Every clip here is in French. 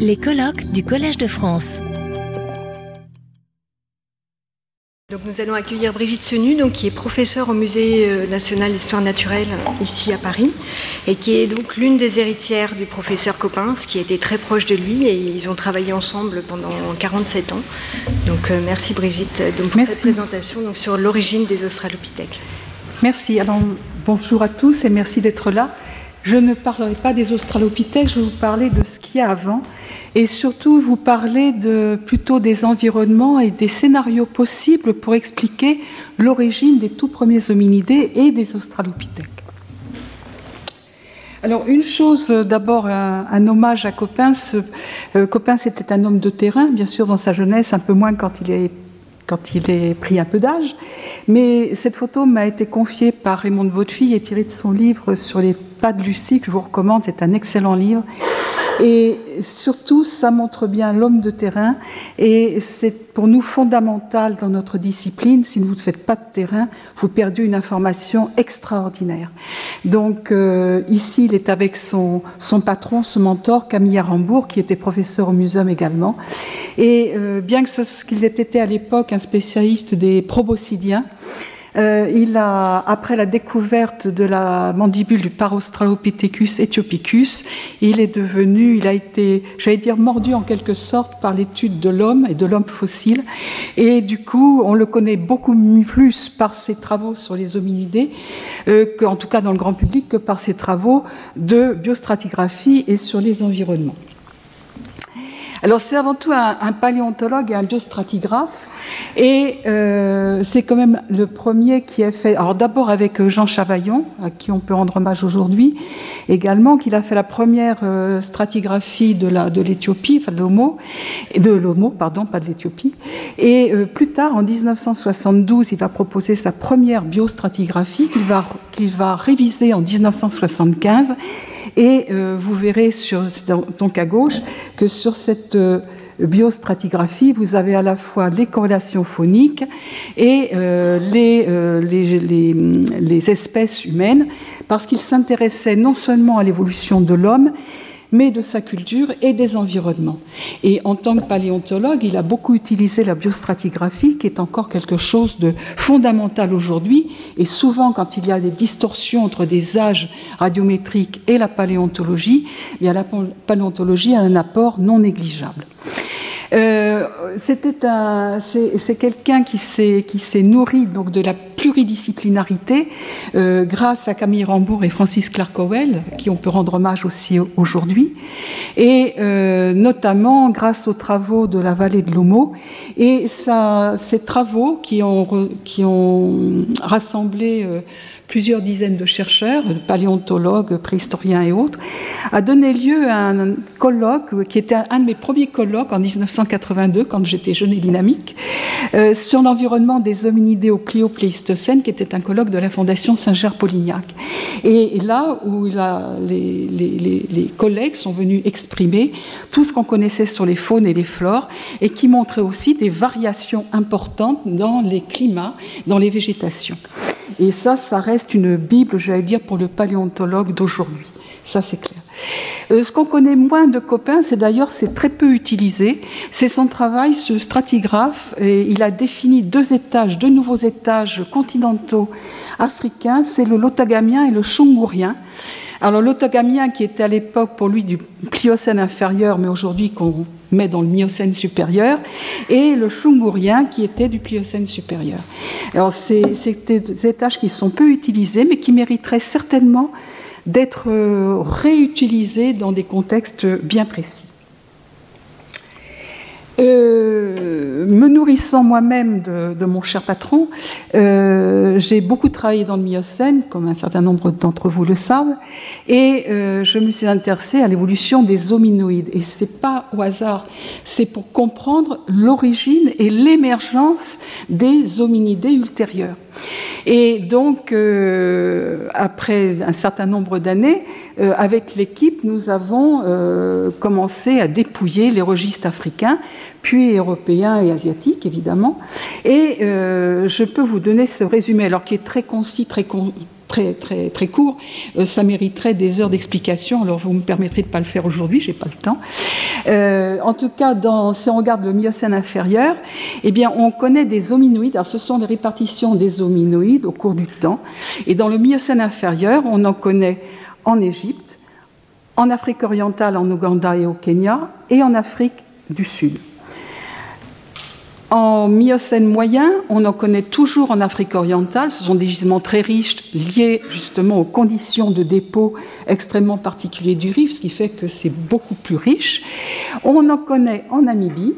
Les colloques du Collège de France. Donc nous allons accueillir Brigitte Senu, donc, qui est professeure au Musée euh, national d'histoire naturelle ici à Paris, et qui est donc l'une des héritières du professeur Coppens, qui était très proche de lui, et ils ont travaillé ensemble pendant 47 ans. Donc euh, merci Brigitte donc, pour cette présentation donc, sur l'origine des Australopithèques. Merci. Alors bonjour à tous et merci d'être là. Je ne parlerai pas des Australopithèques, je vais vous parler de ce qu'il y a avant et surtout vous parler de, plutôt des environnements et des scénarios possibles pour expliquer l'origine des tout premiers hominidés et des Australopithèques. Alors une chose, d'abord un, hommage à Coppens. Euh, Coppens était un homme de terrain, bien sûr dans sa jeunesse, un peu moins quand il est quand il est pris un peu d'âge. Mais cette photo m'a été confiée par Raymond de et tirée de son livre sur les pas de Lucie, que je vous recommande, c'est un excellent livre. Et surtout, ça montre bien l'homme de terrain. Et c'est pour nous fondamental dans notre discipline. Si vous ne faites pas de terrain, vous perdez une information extraordinaire. Donc euh, ici, il est avec son, son patron, son mentor, Camille Arambourg, qui était professeur au muséum également. Et euh, bien que ce qu'il ait été à l'époque un spécialiste des proboscidiens, euh, il a, après la découverte de la mandibule du Paraustralopithecus ethiopicus, il est devenu, il a été, j'allais dire, mordu en quelque sorte par l'étude de l'homme et de l'homme fossile. Et du coup, on le connaît beaucoup plus par ses travaux sur les hominidés, euh, en tout cas dans le grand public, que par ses travaux de biostratigraphie et sur les environnements. Alors c'est avant tout un, paléontologue et un biostratigraphe, et euh, c'est quand même le premier qui a fait. Alors d'abord avec euh, Jean Chavaillon, à qui on peut rendre hommage aujourd'hui, également qu'il a fait la première euh, stratigraphie de l'Éthiopie, enfin de l'Homo, de l'Homo, pardon, pas de l'Éthiopie. Et plus tard, en 1972, il va proposer sa première biostratigraphie qu'il va réviser en 1975 et euh, vous verrez sur, donc à gauche que sur cette euh, biostratigraphie, vous avez à la fois les corrélations phoniques et euh, les, les, les, espèces humaines, parce qu'il s'intéressait non seulement à l'évolution de l'homme, mais de sa culture et des environnements. Et en tant que paléontologue, il a beaucoup utilisé la biostratigraphie, qui est encore quelque chose de fondamental aujourd'hui. Et souvent, quand il y a des distorsions entre des âges radiométriques et la paléontologie, eh bien la paléontologie a un apport non négligeable. Euh, c'était un, c'est quelqu'un qui s'est qui s'est nourri donc de la pluridisciplinarité euh, grâce à Camille Rambourg et Francis Clark Howell, qui on peut rendre hommage aussi aujourd'hui, et euh, notamment grâce aux travaux de la vallée de l'Homo et ça, ces travaux qui ont qui ont rassemblé plusieurs dizaines de chercheurs, paléontologues, préhistoriens et autres, a donné lieu à un colloque qui était un de mes premiers colloques en 1982, quand j'étais jeune et dynamique, euh, sur l'environnement des hominidés au Pléistocène, qui était un colloque de la Fondation Saint-Ger-Polignac. Et, là où les, les, collègues sont venus exprimer tout ce qu'on connaissait sur les faunes et les flores, et qui montrait aussi des variations importantes dans les climats, dans les végétations. Et ça, ça reste une Bible, j'allais dire, pour le paléontologue d'aujourd'hui. Ça, c'est clair. Euh, ce qu'on connaît moins de Copain, c'est d'ailleurs, c'est très peu utilisé. C'est son travail, ce stratigraphe. Et il a défini deux étages, deux nouveaux étages continentaux africains. C'est le Lotagamien et le Chungourien. Alors l'autogamien, qui était à l'époque pour lui du Pliocène inférieur, mais aujourd'hui qu'on met dans le Miocène supérieur, et le Chungourien, qui était du Pliocène supérieur. Alors c'est des étages qui sont peu utilisés, mais qui mériteraient certainement d'être euh, réutilisés dans des contextes bien précis. Euh, me nourrissant moi-même de, mon cher patron, euh, j'ai beaucoup travaillé dans le Miocène, comme un certain nombre d'entre vous le savent, et euh, je me suis intéressée à l'évolution des hominoïdes. Et c'est pas au hasard, c'est pour comprendre l'origine et l'émergence des hominidés ultérieurs. Et donc, euh, après un certain nombre d'années, avec l'équipe, nous avons commencé à dépouiller les registres africains, puis européens et asiatiques, évidemment. Et je peux vous donner ce résumé, alors qui est très concis, très, très, très, très court, euh, ça mériterait des heures d'explication. Alors, vous me permettrez de ne pas le faire aujourd'hui, j'ai pas le temps. Euh, en tout cas, si on regarde le Miocène inférieur, eh bien, on connaît des hominoïdes. Alors, ce sont les répartitions des hominoïdes au cours du temps. Et dans le Miocène inférieur, on en connaît en Égypte, en Afrique orientale, en Ouganda et au Kenya, et en Afrique du Sud. En Miocène moyen, on en connaît toujours en Afrique orientale. Ce sont des gisements très riches liés justement aux conditions de dépôt extrêmement particuliers du rift, ce qui fait que c'est beaucoup plus riche. On en connaît en Namibie.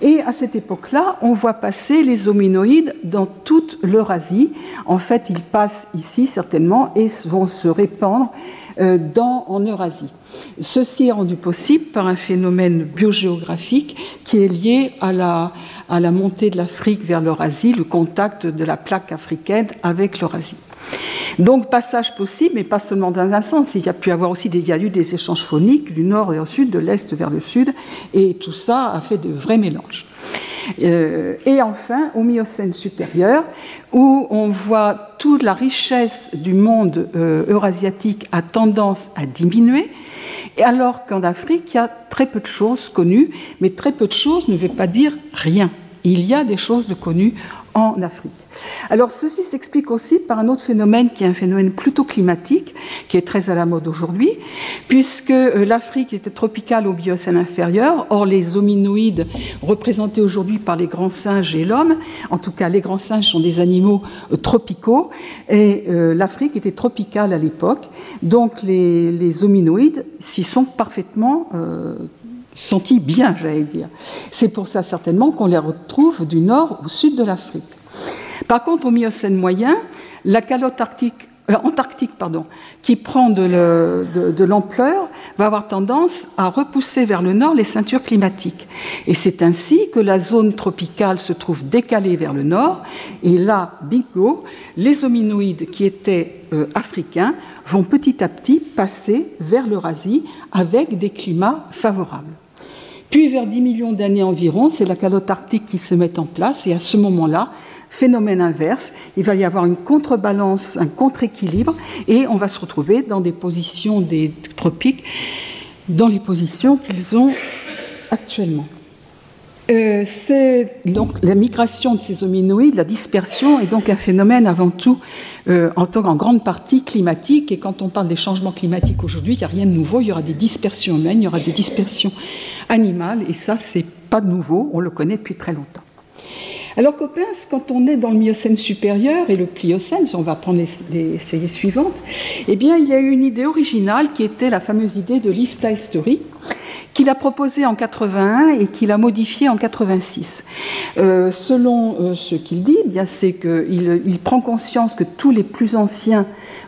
Et à cette époque-là, on voit passer les hominoïdes dans toute l'Eurasie. En fait, ils passent ici certainement et vont se répandre euh, en Eurasie. Ceci est rendu possible par un phénomène biogéographique qui est lié à la, montée de l'Afrique vers l'Eurasie, le contact de la plaque africaine avec l'Eurasie. Donc passage possible, mais pas seulement dans un sens. Il y a pu avoir aussi des, eu des échanges phoniques du nord et au sud, de l'est vers le sud, et tout ça a fait de vrais mélanges. Euh, et enfin, au Miocène supérieur, où on voit toute la richesse du monde euh, eurasiatique a tendance à diminuer, alors qu'en Afrique, il y a très peu de choses connues, mais très peu de choses ne veut pas dire rien. Il y a des choses de connues en Afrique. Alors ceci s'explique aussi par un autre phénomène qui est un phénomène plutôt climatique, qui est très à la mode aujourd'hui, puisque euh, l'Afrique était tropicale au Biocène inférieur, or les hominoïdes représentés aujourd'hui par les grands singes et l'homme, en tout cas les grands singes sont des animaux euh, tropicaux, et euh, l'Afrique était tropicale à l'époque, donc les, hominoïdes s'y sont parfaitement sentis bien, j'allais dire. C'est pour ça certainement qu'on les retrouve du nord au sud de l'Afrique. Par contre, au Miocène moyen, la calotte euh, antarctique, pardon, qui prend de l'ampleur, va avoir tendance à repousser vers le nord les ceintures climatiques. Et c'est ainsi que la zone tropicale se trouve décalée vers le nord. Et là, bingo, les hominoïdes qui étaient euh, africains vont petit à petit passer vers l'Eurasie avec des climats favorables. Puis vers 10 millions d'années environ, c'est la calotte arctique qui se met en place et à ce moment-là, phénomène inverse, il va y avoir une contrebalance, un contre-équilibre et on va se retrouver dans des positions des tropiques, dans les positions qu'ils ont actuellement. Euh, c'est donc la migration de ces hominoïdes, la dispersion est donc un phénomène avant tout euh, en, en grande partie climatique. Et quand on parle des changements climatiques aujourd'hui, il n'y a rien de nouveau. Il y aura des dispersions humaines, il y aura des dispersions animales, et ça, c'est pas nouveau. On le connaît depuis très longtemps. Alors Coppens, quand on est dans le Miocène supérieur et le Pliocène, on va prendre les, séries suivantes, eh bien, il y a eu une idée originale qui était la fameuse idée de l'history qu'il a proposée en 81 et qu'il a modifiée en 86. Euh, selon euh, ce qu'il dit, eh bien c'est qu'il il prend conscience que tous les plus anciens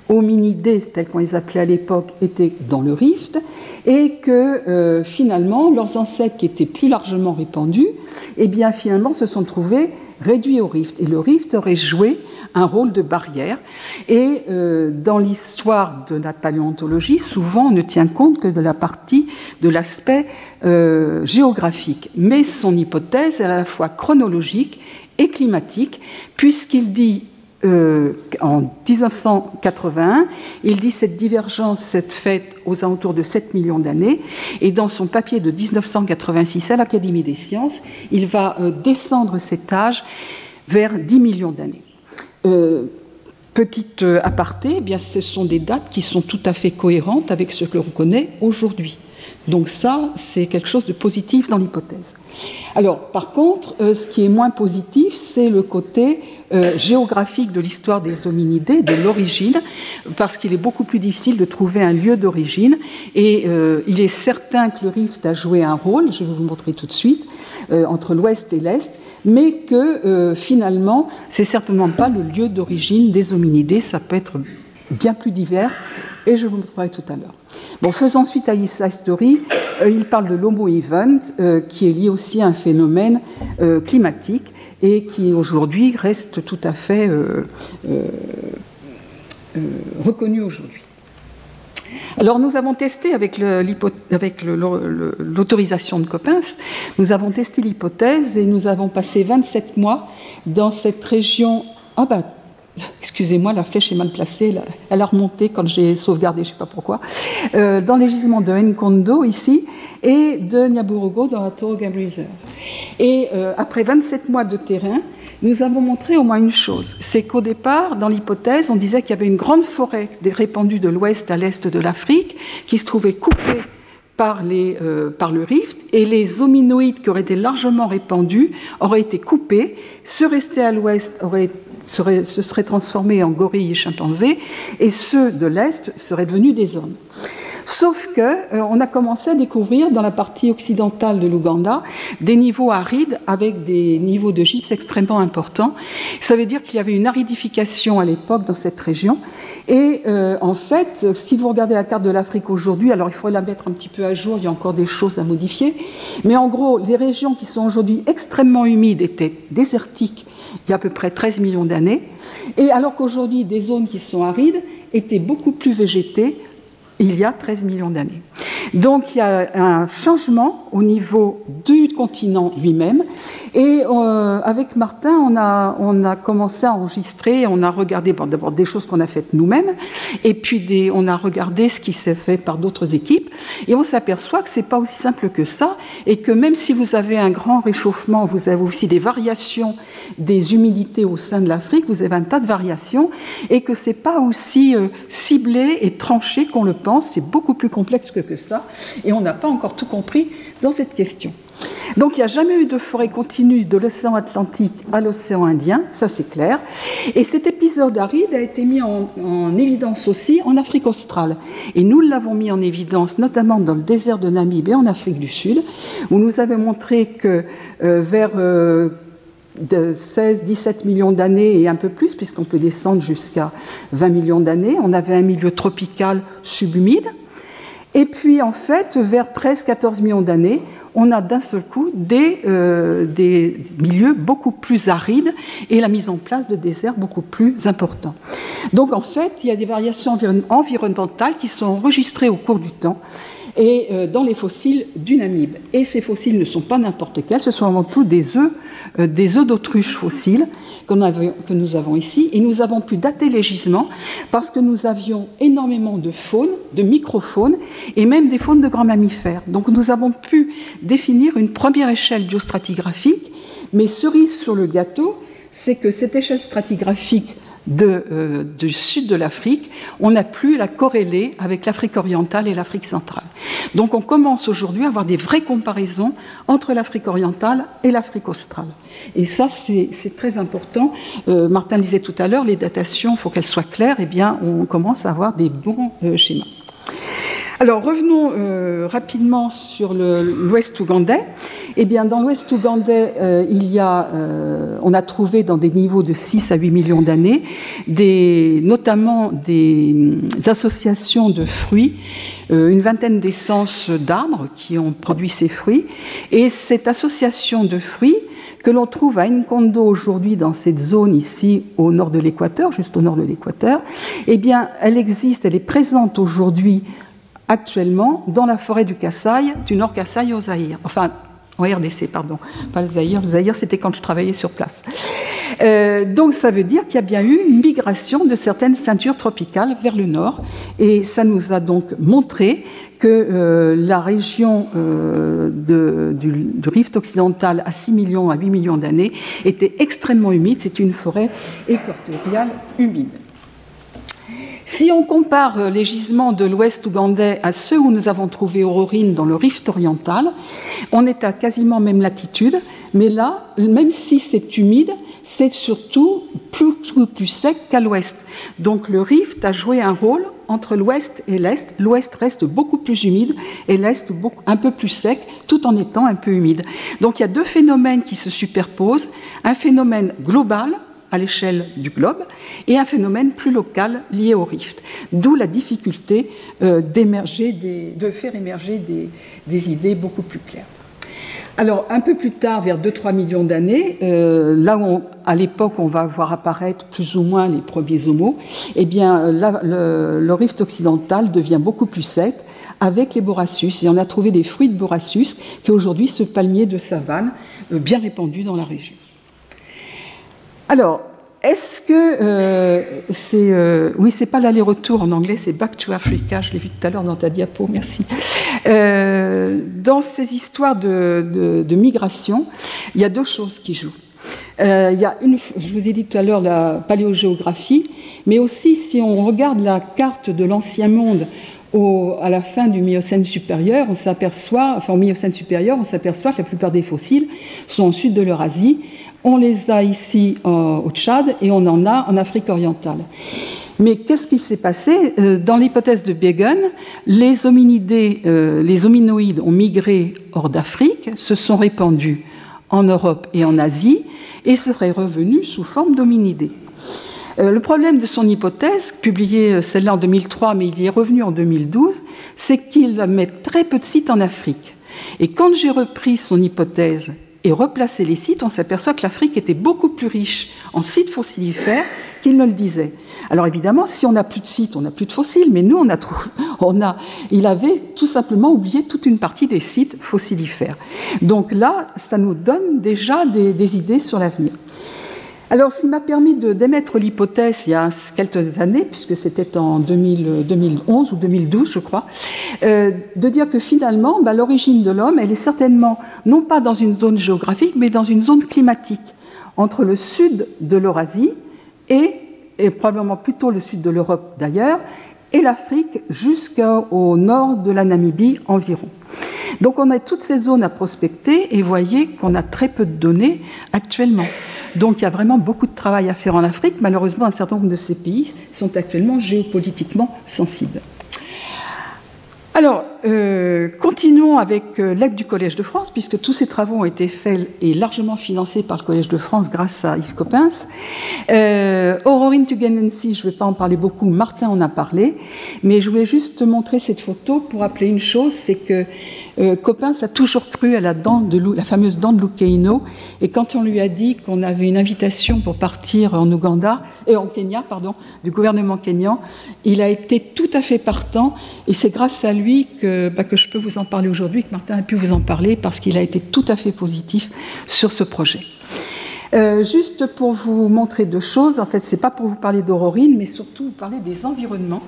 hominidés, tels qu'on les appelait à l'époque, étaient dans le rift, et que euh, finalement, leurs ancêtres qui étaient plus largement répandus, eh bien finalement se sont trouvés réduits au rift. Et le rift aurait joué un rôle de barrière. Et euh, dans l'histoire de la paléontologie, souvent on ne tient compte que de la partie de l'aspect euh, géographique. Mais son hypothèse est à la fois chronologique et climatique, puisqu'il dit euh, en 1981. Il dit cette divergence s'est faite aux alentours de 7 millions d'années. Et dans son papier de 1986 à l'Académie des sciences, il va euh, descendre cet âge vers 10 millions d'années. Euh, petite aparté, eh bien, ce sont des dates qui sont tout à fait cohérentes avec ce que l'on connaît aujourd'hui. Donc ça, c'est quelque chose de positif dans l'hypothèse. Alors, par contre, ce qui est moins positif, c'est le côté euh, géographique de l'histoire des hominidés, de l'origine, parce qu'il est beaucoup plus difficile de trouver un lieu d'origine. Et euh, il est certain que le rift a joué un rôle, je vais vous montrer tout de suite, euh, entre l'ouest et l'est, mais que finalement, c'est certainement pas le lieu d'origine des hominidés, ça peut être bien plus divers, et je vous montrerai tout à l'heure. Bon, faisant suite à sa story, il parle de l'homo event, qui est lié aussi à un phénomène climatique et qui aujourd'hui reste tout à fait euh, euh, euh, reconnu aujourd'hui. Alors nous avons testé avec l'autorisation de Coppens, nous avons testé l'hypothèse et nous avons passé 27 mois dans cette région. Ah ben, excusez-moi, la flèche est mal placée, elle a remonté quand j'ai sauvegardé, je ne sais pas pourquoi, euh, dans les gisements de Nkondo ici et de Nyaburugo dans la Toro Game Reserve. Et euh, après 27 mois de terrain, nous avons montré au moins une chose, c'est qu'au départ, dans l'hypothèse, on disait qu'il y avait une grande forêt répandue de l'ouest à l'est de l'Afrique qui se trouvait coupée par, les, euh, le rift et les hominoïdes qui auraient été largement répandus auraient été coupés, ceux restés à l'ouest auraient se seraient transformés en gorilles et chimpanzés, et ceux de l'Est seraient devenus des hommes. Sauf que euh, on a commencé à découvrir dans la partie occidentale de l'Ouganda des niveaux arides avec des niveaux de gypse extrêmement importants. Ça veut dire qu'il y avait une aridification à l'époque dans cette région. Et euh, en fait, si vous regardez la carte de l'Afrique aujourd'hui, alors il faut la mettre un petit peu à jour, il y a encore des choses à modifier. Mais en gros, les régions qui sont aujourd'hui extrêmement humides étaient désertiques il y a à peu près 13 millions d'années, et alors qu'aujourd'hui des zones qui sont arides étaient beaucoup plus végétées il y a 13 millions d'années. Donc il y a un changement au niveau du continent lui-même. Et euh, avec Martin, on a, on a commencé à enregistrer, on a regardé d'abord des choses qu'on a faites nous-mêmes, et puis on a regardé ce qui s'est fait par d'autres équipes, et on s'aperçoit que c'est pas aussi simple que ça, et que même si vous avez un grand réchauffement, vous avez aussi des variations des humidités au sein de l'Afrique, vous avez un tas de variations, et que c'est pas aussi euh, ciblé et tranché qu'on le pense, c'est beaucoup plus complexe que ça, et on n'a pas encore tout compris dans cette question. Donc il n'y a jamais eu de forêt continue de l'océan Atlantique à l'océan Indien, ça c'est clair. Et cet épisode aride a été mis en, évidence aussi en Afrique australe. Et nous l'avons mis en évidence notamment dans le désert de Namibie et en Afrique du Sud, où nous avons montré que euh, vers euh, de 16-17 millions d'années et un peu plus, puisqu'on peut descendre jusqu'à 20 millions d'années, on avait un milieu tropical subhumide. Et puis, en fait, vers 13-14 millions d'années, on a d'un seul coup des, euh, des, milieux beaucoup plus arides et la mise en place de déserts beaucoup plus importants. Donc, en fait, il y a des variations environnementales qui sont enregistrées au cours du temps et euh, dans les fossiles du Namib. Et ces fossiles ne sont pas n'importe quels, ce sont avant tout des œufs, euh, des œufs d'autruche fossiles que nous avons ici. Et nous avons pu dater les gisements parce que nous avions énormément de faune, de microfaune et même des faunes de grands mammifères. Donc nous avons pu définir une première échelle biostratigraphique, mais cerise sur le gâteau, c'est que cette échelle stratigraphique euh, du sud de l'Afrique, on a pu la corréler avec l'Afrique orientale et l'Afrique centrale. Donc on commence aujourd'hui à avoir des vraies comparaisons entre l'Afrique orientale et l'Afrique australe. Et ça, c'est très important. Euh, Martin disait tout à l'heure, les datations, il faut qu'elles soient claires. Eh bien, on commence à avoir des bons euh, schémas. Alors revenons euh, rapidement sur l'ouest ougandais. Eh bien, dans l'ouest ougandais, euh, il y a, euh, on a trouvé dans des niveaux de 6 à 8 millions d'années, notamment des hum, associations de fruits, une vingtaine d'essences d'arbres qui ont produit ces fruits. Et cette association de fruits, que l'on trouve à Nkondo aujourd'hui dans cette zone ici au nord de l'équateur, juste au nord de l'équateur, eh bien, elle existe, elle est présente aujourd'hui actuellement dans la forêt du Kassai, du Nord Kassai au Zaïre. Enfin, en RDC, pardon, pas le Zaïre. Le Zaïre, c'était quand je travaillais sur place. Euh, donc, ça veut dire qu'il y a bien eu une migration de certaines ceintures tropicales vers le nord. Et ça nous a donc montré que euh, la région euh, du, du, rift occidental à 6 millions à 8 millions d'années était extrêmement humide. C'est une forêt équatoriale humide. Si on compare euh, les gisements de l'ouest ougandais à ceux où nous avons trouvé Aurorine dans le rift oriental, on est à quasiment même latitude, mais là, même si c'est humide, c'est surtout plus, plus sec qu'à l'ouest. Donc le rift a joué un rôle entre l'ouest et l'est. L'ouest reste beaucoup plus humide et l'est un peu plus sec, tout en étant un peu humide. Donc il y a deux phénomènes qui se superposent. Un phénomène global à l'échelle du globe et un phénomène plus local lié au rift. D'où la difficulté euh, de faire émerger des, idées beaucoup plus claires. Alors, un peu plus tard, vers 2-3 millions d'années, euh, là où à l'époque on va voir apparaître plus ou moins les premiers homos, eh bien, le, rift occidental devient beaucoup plus sec avec les borassus. Et on a trouvé des fruits de borassus qui aujourd'hui ce palmier de savane euh, bien répandu dans la région. Alors, est-ce que euh, c'est. Euh, oui, c'est pas l'aller-retour en anglais, c'est Back to Africa, je l'ai vu tout à l'heure dans ta diapo, merci. Euh, dans ces histoires de, migration, il y a deux choses qui jouent. il y a une, je vous ai dit tout à l'heure la paléogéographie, mais aussi si on regarde la carte de l'ancien monde à la fin du Miocène supérieur, on s'aperçoit, enfin au Miocène supérieur, on s'aperçoit que la plupart des fossiles sont au sud de l'Eurasie. On les a ici au Tchad et on en a en Afrique orientale. Mais qu'est-ce qui s'est passé? Euh, Dans l'hypothèse de Begun, les hominidés, euh, les hominoïdes ont migré hors d'Afrique, se sont répandus en Europe et en Asie et seraient revenus sous forme d'hominidés. Euh, le problème de son hypothèse, publiée euh, celle-là en 2003, mais il y est revenu en 2012, c'est qu'il met très peu de sites en Afrique. Et quand j'ai repris son hypothèse et replacé les sites, on s'aperçoit que l'Afrique était beaucoup plus riche en sites fossilifères qu'il ne le disait. Alors évidemment, si on n'a plus de sites, on n'a plus de fossiles, mais nous, on a, on a, il avait tout simplement oublié toute une partie des sites fossilifères. Donc là, ça nous donne déjà des idées sur l'avenir. Alors, ce qui m'a permis d'émettre l'hypothèse il y a quelques années, puisque c'était en 2011 ou 2012, je crois, euh, de dire que finalement, bah, l'origine de l'homme, elle est certainement non pas dans une zone géographique, mais dans une zone climatique, entre le sud de l'Eurasie et, probablement plutôt le sud de l'Europe d'ailleurs, et l'Afrique jusqu'au nord de la Namibie environ. Donc on a toutes ces zones à prospecter et voyez qu'on a très peu de données actuellement. Donc il y a vraiment beaucoup de travail à faire en Afrique. Malheureusement, un certain nombre de ces pays sont actuellement géopolitiquement sensibles. Alors, euh, continuons avec euh, l'aide du Collège de France, puisque tous ces travaux ont été faits et largement financés par le Collège de France grâce à Yves Coppens. Euh, Aurorine Tuganensi, je ne vais pas en parler beaucoup, Martin en a parlé, mais je voulais juste montrer cette photo pour rappeler une chose, c'est que euh, Coppens a toujours cru à la, dent de la fameuse dent de Lukeino, et quand on lui a dit qu'on avait une invitation pour partir en Ouganda, et en Kenya, pardon, du gouvernement kenyan, il a été tout à fait partant, et c'est grâce à lui que, bah, que je peux vous en parler aujourd'hui, que Martin a pu vous en parler, parce qu'il a été tout à fait positif sur ce projet. Euh, juste pour vous montrer deux choses, en fait, c'est pas pour vous parler d'Aurorine, mais surtout vous parler des environnements.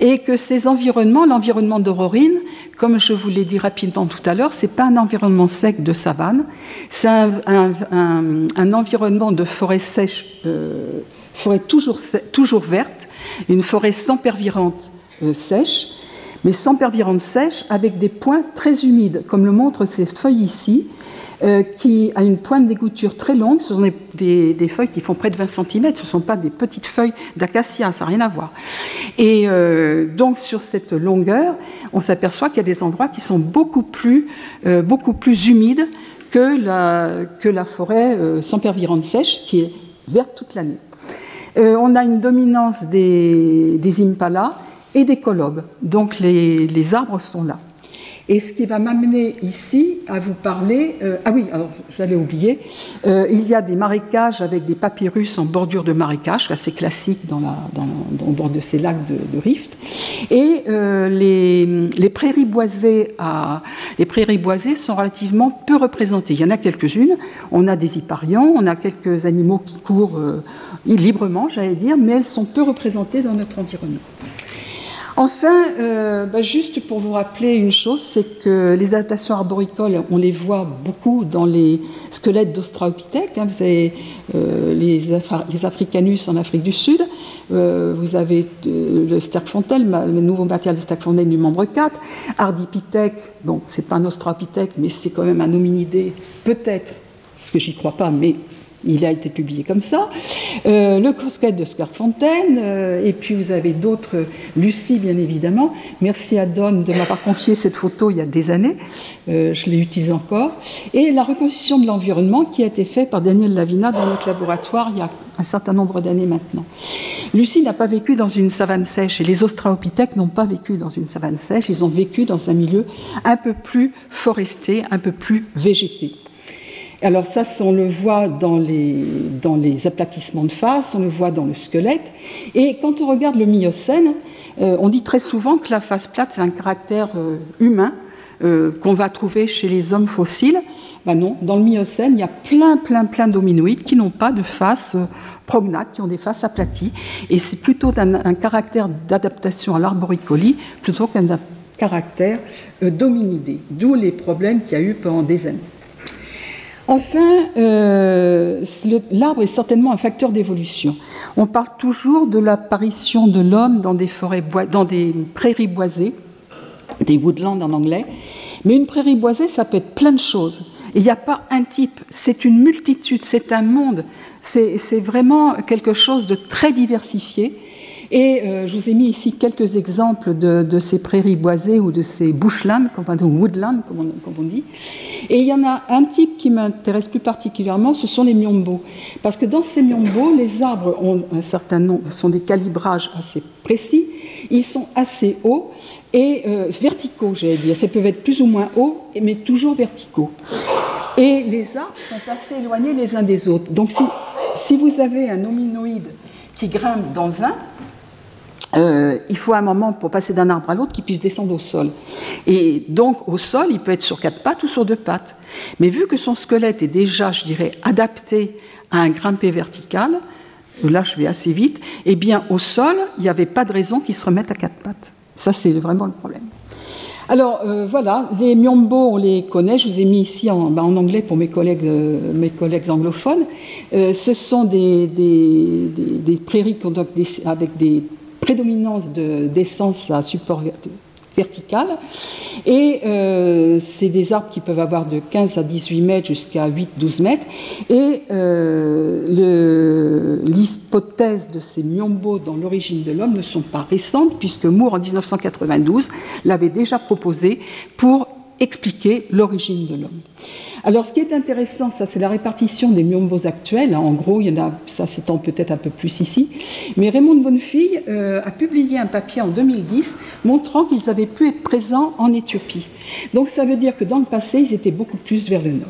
Et que ces environnements, l'environnement d'Aurorine, comme je vous l'ai dit rapidement tout à l'heure, c'est pas un environnement sec de savane, c'est un, environnement de forêt sèche, euh, forêt toujours, toujours verte, une forêt sans pervirante euh, sèche, mais sans pervirante sèche, avec des points très humides, comme le montrent ces feuilles ici, euh, qui a une pointe d'égoutture très longue. Ce sont des, feuilles qui font près de 20 cm. Ce ne sont pas des petites feuilles d'acacia, ça n'a rien à voir. Et euh, donc sur cette longueur, on s'aperçoit qu'il y a des endroits qui sont beaucoup plus, euh, beaucoup plus humides que la, forêt sans pervirante sèche, qui est verte toute l'année. on a une dominance des, des impalas et des colobes. Donc les arbres sont là. Et ce qui va m'amener ici à vous parler. Euh, ah oui, alors j'allais oublier. Euh, il y a des marécages avec des papyrus en bordure de marécage, assez classique dans, la, dans, au bord de ces lacs de, rift. Et euh, les, prairies boisées à, les prairies boisées sont relativement peu représentées. Il y en a quelques-unes. On a des hyparions, on a quelques animaux qui courent librement, j'allais dire, mais elles sont peu représentées dans notre environnement. Enfin, euh, bah, juste pour vous rappeler une chose, c'est que les adaptations arboricoles, on les voit beaucoup dans les squelettes d'Australopithèques. Hein. vous avez euh, les, Africanus en Afrique du Sud, euh, vous avez le Sterkfontein, le nouveau matériel de Sterkfontein du membre 4, Ardipithèque, bon, c'est pas un Australopithèque, mais c'est quand même un hominidé, peut-être, parce que j'y crois pas, mais il a été publié comme ça. Euh, le Cosquette de Scarfontaine, euh, et puis vous avez d'autres, Lucie bien évidemment. Merci à Don de m'avoir confié cette photo il y a des années, euh, je l'ai utilisée encore. Et la reconstitution de l'environnement qui a été faite par Daniel Lavina dans notre laboratoire il y a un certain nombre d'années maintenant. Lucie n'a pas vécu dans une savane sèche et les Australopithèques n'ont pas vécu dans une savane sèche, ils ont vécu dans un milieu un peu plus foresté, un peu plus végété. Alors ça, on le voit dans les, aplatissements de face, on le voit dans le squelette. Et quand on regarde le Miocène, euh, on dit très souvent que la face plate, c'est un caractère euh, humain euh, qu'on va trouver chez les hommes fossiles. Ben non, dans le Miocène, il y a plein, plein, plein d'hominoïdes qui n'ont pas de face prognate, qui ont des faces aplaties. Et c'est plutôt un, caractère d'adaptation à l'arboricolie plutôt qu'un caractère d'hominidé, d'où les problèmes qu'il y a eu pendant des années. Enfin, euh, l'arbre est certainement un facteur d'évolution. On parle toujours de l'apparition de l'homme dans des forêts, dans des prairies boisées, des woodlands en anglais. Mais une prairie boisée, ça peut être plein de choses. Il n'y a pas un type, c'est une multitude, c'est un monde, c'est vraiment quelque chose de très diversifié. Et euh, je vous ai mis ici quelques exemples de, ces prairies boisées ou de ces bushlands, ou woodlands, comme on, dit. Et il y en a un type qui m'intéresse plus particulièrement, ce sont les myombos. Parce que dans ces myombos, les arbres ont un certain nombre, sont des calibrages assez précis, ils sont assez hauts et euh, verticaux, j'allais dire. Ces peuvent être plus ou moins hauts, mais toujours verticaux. Et les arbres sont assez éloignés les uns des autres. Donc si, si vous avez un hominoïde qui grimpe dans un, euh, il faut un moment pour passer d'un arbre à l'autre qu'il puisse descendre au sol. Et donc au sol, il peut être sur quatre pattes ou sur deux pattes. Mais vu que son squelette est déjà, je dirais, adapté à un grimpé vertical, là je vais assez vite, eh bien au sol, il n'y avait pas de raison qu'il se remette à quatre pattes. Ça, c'est vraiment le problème. Alors euh, voilà, les Myombo, on les connaît, je vous ai mis ici en, ben, anglais pour mes collègues, euh, mes collègues anglophones. Ce sont des, des, prairies avec des prédominances d'essence à support vertical. Et euh, c'est des arbres qui peuvent avoir de 15 à 18 mètres jusqu'à 8-12 mètres. Et euh, l'hypothèse de ces myombos dans l'origine de l'homme ne sont pas récentes, puisque Moore, en 1992, l'avait déjà proposé pour expliquer l'origine de l'homme. Alors, ce qui est intéressant, ça, c'est la répartition des myombos actuels. En gros, il y en a, ça s'étend peut-être un peu plus ici. Mais Raymond Bonnefille euh, a publié un papier en 2010 montrant qu'ils avaient pu être présents en Éthiopie. Donc, ça veut dire que dans le passé, ils étaient beaucoup plus vers le nord.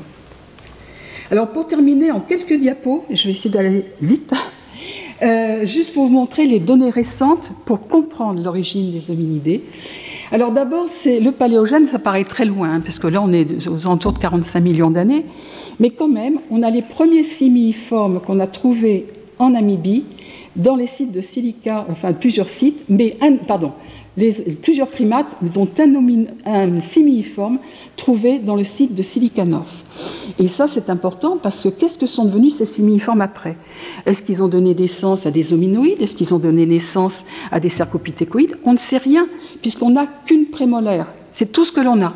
Alors, pour terminer, en quelques diapos, je vais essayer d'aller vite. Euh, juste pour vous montrer les données récentes pour comprendre l'origine des hominidés. Alors d'abord, le paléogène, ça paraît très loin, hein, parce que là on est aux alentours de 45 millions d'années, mais quand même, on a les premiers simiformes qu'on a trouvés en Namibie, dans les sites de silica, enfin plusieurs sites, mais pardon, plusieurs primates, dont un, un simiforme trouvé dans le site de Silicanov. Et ça, c'est important parce que qu'est-ce que sont devenus ces simiformes après? Est-ce qu'ils ont donné naissance à des hominoïdes? Est-ce qu'ils ont donné naissance à des cercopithécoïdes On ne sait rien, puisqu'on n'a qu'une prémolaire. C'est tout ce que l'on a.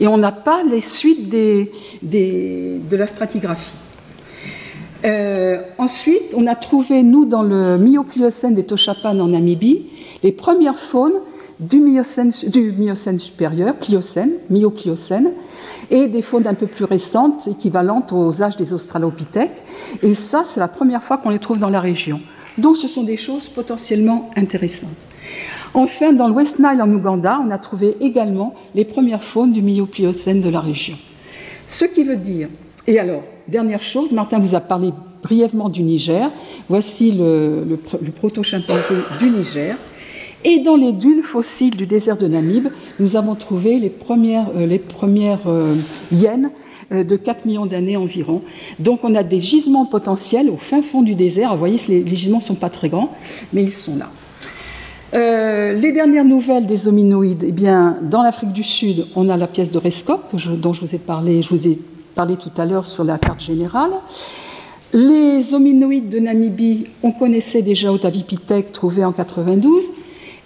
Et on n'a pas les suites de la stratigraphie. Euh, ensuite, on a trouvé, nous, dans le Myopliocène des Toshapan en Namibie, les premières faunes du Miocène, Miocène supérieur, Pliocène, Myopliocène, et des faunes un peu plus récentes, équivalentes aux âges des Australopithèques. Et ça, c'est la première fois qu'on les trouve dans la région. Donc ce sont des choses potentiellement intéressantes. Enfin, dans le West Nile en Ouganda, on a trouvé également les premières faunes du Myopliocène de la région. Ce qui veut dire, et alors, dernière chose, Martin vous a parlé brièvement du Niger. Voici le, le, le proto-chimpanzé du Niger. Et dans les dunes fossiles du désert de Namib, nous avons trouvé les premières, euh, les premières euh, hyènes euh, de 4 millions d'années environ. Donc on a des gisements potentiels au fin fond du désert. Vous voyez, les, gisements ne sont pas très grands, mais ils sont là. les dernières nouvelles des hominoïdes, eh bien, dans l'Afrique du Sud, on a la pièce de Rescope, dont je vous ai parlé, je vous ai parlé tout à l'heure sur la carte générale. Les hominoïdes de Namibie, on connaissait déjà Otavipithèque, trouvé en 92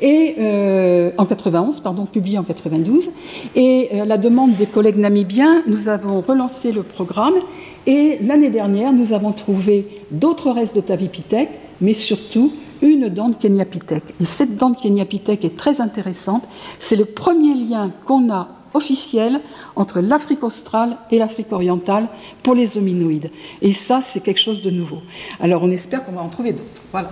et euh, en 91, pardon, publié en 92. Et à euh, la demande des collègues namibiens, nous avons relancé le programme. Et l'année dernière, nous avons trouvé d'autres restes de Tavipithèque, mais surtout une dent de Kenyapithèque. Et cette dent de Kenyapithèque est très intéressante. C'est le premier lien qu'on a officiel entre l'Afrique australe et l'Afrique orientale pour les hominoïdes. Et ça, c'est quelque chose de nouveau. Alors, on espère qu'on va en trouver d'autres. Voilà.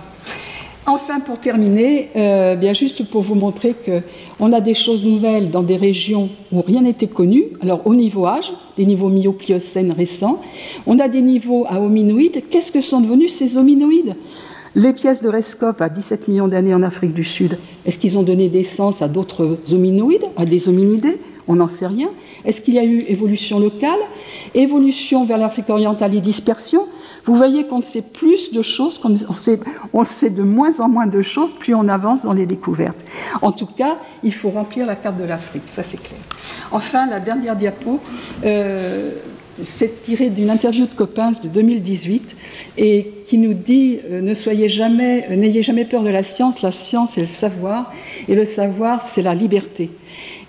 Enfin, pour terminer, euh, bien juste pour vous montrer qu'on a des choses nouvelles dans des régions où rien n'était connu. Alors, au niveau âge, les niveaux myopliocènes récents, on a des niveaux à hominoïdes. Qu'est-ce que sont devenus ces hominoïdes? Les pièces de Rescope à 17 millions d'années en Afrique du Sud, est-ce qu'ils ont donné naissance à d'autres hominoïdes, à des hominidés? On n'en sait rien. Est-ce qu'il y a eu évolution locale, évolution vers l'Afrique orientale et dispersion? Vous voyez qu'on sait plus de choses, qu'on sait, on sait de moins en moins de choses plus on avance dans les découvertes. En tout cas, il faut remplir la carte de l'Afrique, ça c'est clair. Enfin, la dernière diapo. Euh, c'est tiré d'une interview de Coppens de 2018 et qui nous dit euh, ne soyez jamais, euh, n'ayez jamais peur de la science. La science, c'est le savoir et le savoir, c'est la liberté.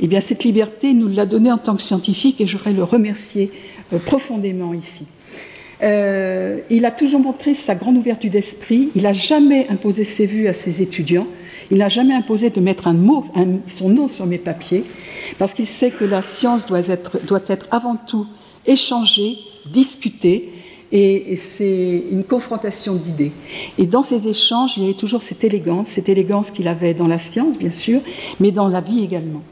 Eh bien, cette liberté, nous l'a donnée en tant que scientifique et je voudrais le remercier euh, profondément ici. Il a toujours montré sa grande ouverture d'esprit. Il n'a jamais imposé ses vues à ses étudiants. Il n'a jamais imposé de mettre un mot, son nom sur mes papiers, parce qu'il sait que la science doit être, avant tout échanger, discuter, et, c'est une confrontation d'idées. Et dans ces échanges, il y avait toujours cette élégance, cette élégance qu'il avait dans la science, bien sûr, mais dans la vie également.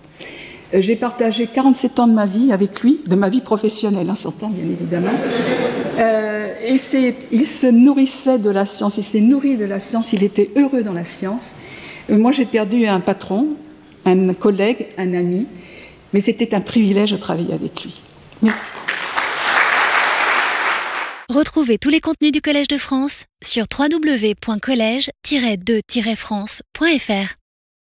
Euh, j'ai partagé 47 ans de ma vie avec lui, de ma vie professionnelle, hein, s'entend bien évidemment. Euh, et il se nourrissait de la science, il s'est nourri de la science, il était heureux dans la science. Euh, moi, j'ai perdu un patron, un collègue, un ami, mais c'était un privilège de travailler avec lui. Merci. Retrouvez tous les contenus du Collège de France sur www.colège-2-france.fr.